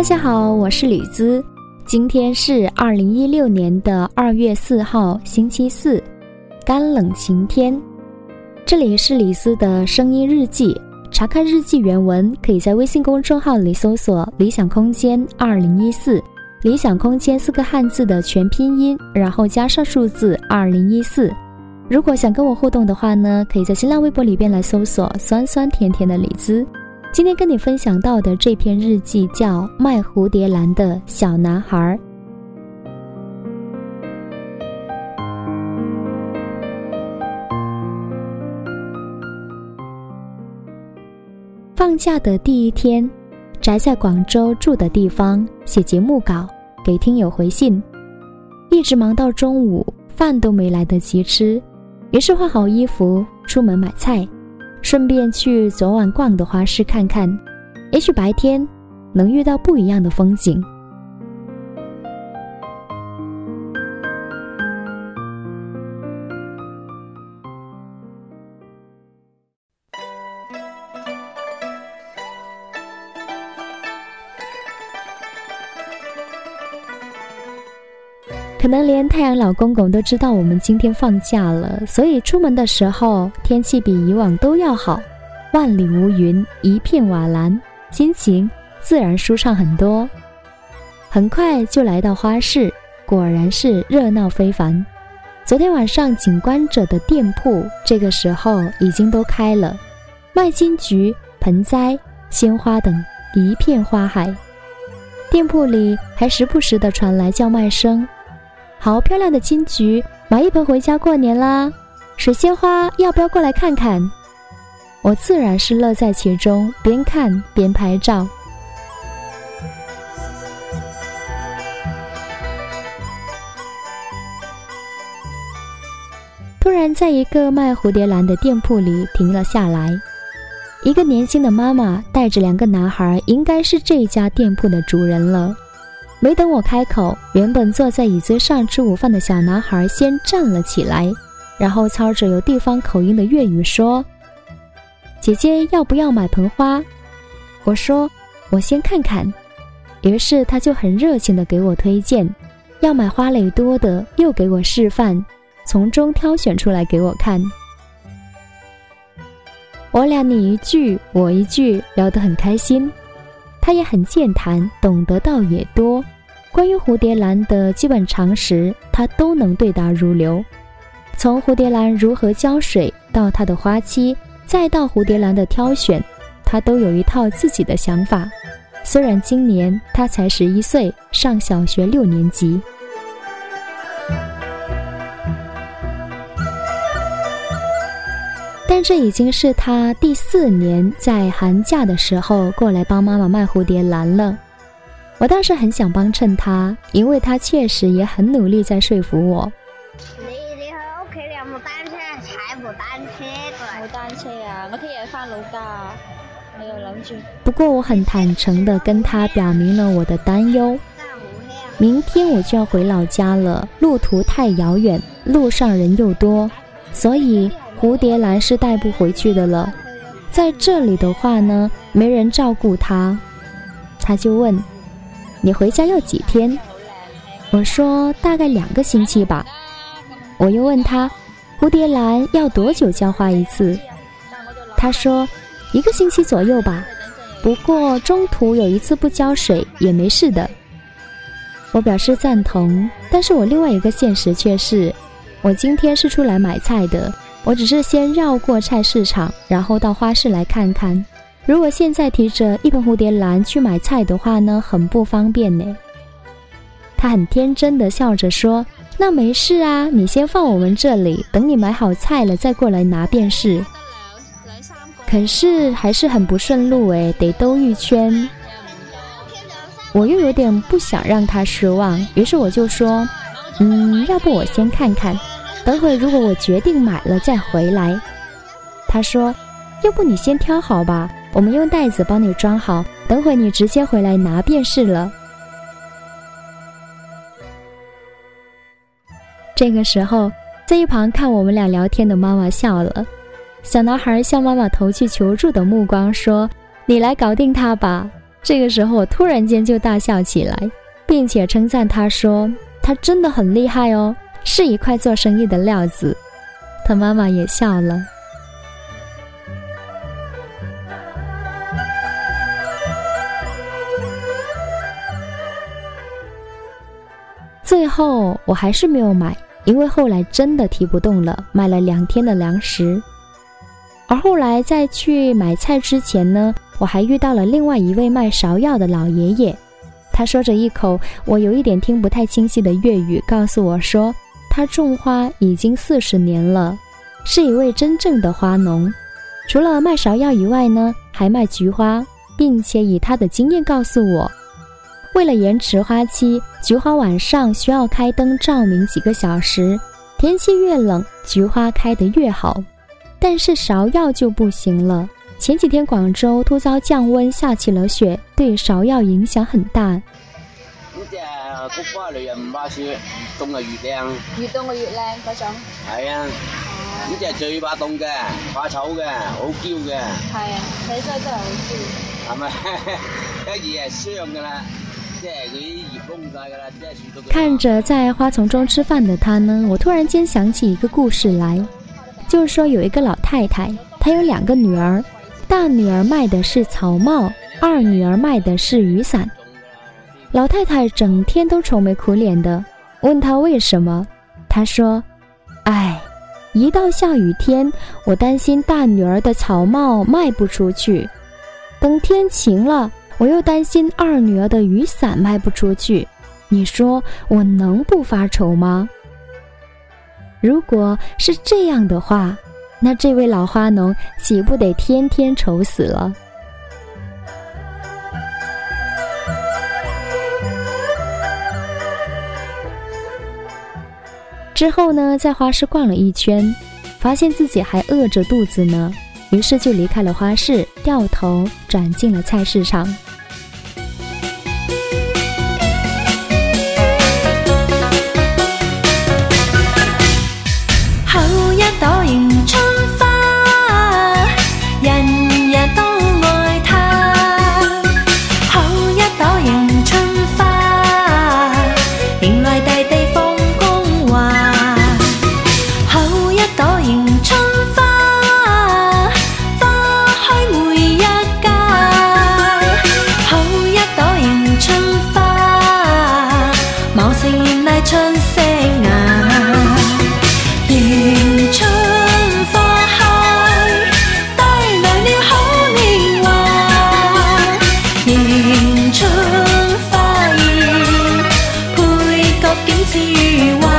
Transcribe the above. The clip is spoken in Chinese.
大家好，我是李姿，今天是二零一六年的二月四号，星期四，干冷晴天。这里是李斯的声音日记，查看日记原文，可以在微信公众号里搜索“理想空间二零一四”，理想空间四个汉字的全拼音，然后加上数字二零一四。如果想跟我互动的话呢，可以在新浪微博里边来搜索“酸酸甜甜的李子”。今天跟你分享到的这篇日记叫《卖蝴蝶兰的小男孩》。放假的第一天，宅在广州住的地方写节目稿，给听友回信，一直忙到中午，饭都没来得及吃，于是换好衣服出门买菜。顺便去昨晚逛的花市看看，也许白天能遇到不一样的风景。可能连太阳老公公都知道我们今天放假了，所以出门的时候天气比以往都要好，万里无云，一片瓦蓝，心情自然舒畅很多。很快就来到花市，果然是热闹非凡。昨天晚上紧关着的店铺，这个时候已经都开了，卖金桔、盆栽、鲜花等一片花海。店铺里还时不时的传来叫卖声。好漂亮的金桔，买一盆回家过年啦！水仙花要不要过来看看？我自然是乐在其中，边看边拍照。突然，在一个卖蝴蝶兰的店铺里停了下来，一个年轻的妈妈带着两个男孩，应该是这家店铺的主人了。没等我开口，原本坐在椅子上吃午饭的小男孩先站了起来，然后操着有地方口音的粤语说：“姐姐要不要买盆花？”我说：“我先看看。”于是他就很热情地给我推荐，要买花蕾多的，又给我示范，从中挑选出来给我看。我俩你一句我一句，聊得很开心。他也很健谈，懂得倒也多。关于蝴蝶兰的基本常识，他都能对答如流。从蝴蝶兰如何浇水，到它的花期，再到蝴蝶兰的挑选，他都有一套自己的想法。虽然今年他才十一岁，上小学六年级。但这已经是他第四年在寒假的时候过来帮妈妈卖蝴蝶兰了。我倒是很想帮衬他，因为他确实也很努力在说服我。你你去屋企你有冇单车？踩部单车冇单车啊！我听日翻老家，我又谂住。不过我很坦诚地跟他表明了我的担忧。明天我就要回老家了，路途太遥远，路上人又多，所以。蝴蝶兰是带不回去的了，在这里的话呢，没人照顾它。他就问：“你回家要几天？”我说：“大概两个星期吧。”我又问他：“蝴蝶兰要多久浇花一次？”他说：“一个星期左右吧。不过中途有一次不浇水也没事的。”我表示赞同，但是我另外一个现实却是，我今天是出来买菜的。我只是先绕过菜市场，然后到花市来看看。如果现在提着一盆蝴蝶兰去买菜的话呢，很不方便呢。他很天真的笑着说：“那没事啊，你先放我们这里，等你买好菜了再过来拿便是。”可是还是很不顺路诶，得兜一圈。我又有点不想让他失望，于是我就说：“嗯，要不我先看看。”等会如果我决定买了再回来，他说：“要不你先挑好吧，我们用袋子帮你装好，等会你直接回来拿便是了。”这个时候，在一旁看我们俩聊天的妈妈笑了。小男孩向妈妈投去求助的目光，说：“你来搞定他吧。”这个时候，我突然间就大笑起来，并且称赞他说：“他真的很厉害哦，是一块做生意的料子。”他妈妈也笑了。最后我还是没有买，因为后来真的提不动了，买了两天的粮食。而后来在去买菜之前呢，我还遇到了另外一位卖芍药的老爷爷，他说着一口我有一点听不太清晰的粤语，告诉我说他种花已经四十年了，是一位真正的花农。除了卖芍药以外呢，还卖菊花，并且以他的经验告诉我。为了延迟花期，菊花晚上需要开灯照明几个小时。天气越冷，菊花开得越好。但是芍药就不行了。前几天广州突遭降温，下起了雪，对芍药影响很大。呢只菊花嚟又唔怕雪，越凍就越靚。越凍就越靚嗰種。係啊，呢只最怕凍嘅，怕醜嘅，好嬌嘅。係啊，睇真真係好嬌。係咪？一嘢係傷㗎啦。看着在花丛中吃饭的他呢，我突然间想起一个故事来，就是说有一个老太太，她有两个女儿，大女儿卖的是草帽，二女儿卖的是雨伞。老太太整天都愁眉苦脸的，问她为什么，她说：“哎，一到下雨天，我担心大女儿的草帽卖不出去，等天晴了。”我又担心二女儿的雨伞卖不出去，你说我能不发愁吗？如果是这样的话，那这位老花农岂不得天天愁死了？之后呢在花市逛了一圈发现自己还饿着肚子呢于是就离开了花市掉头转进了菜市场。好呀导演我竟至如幻。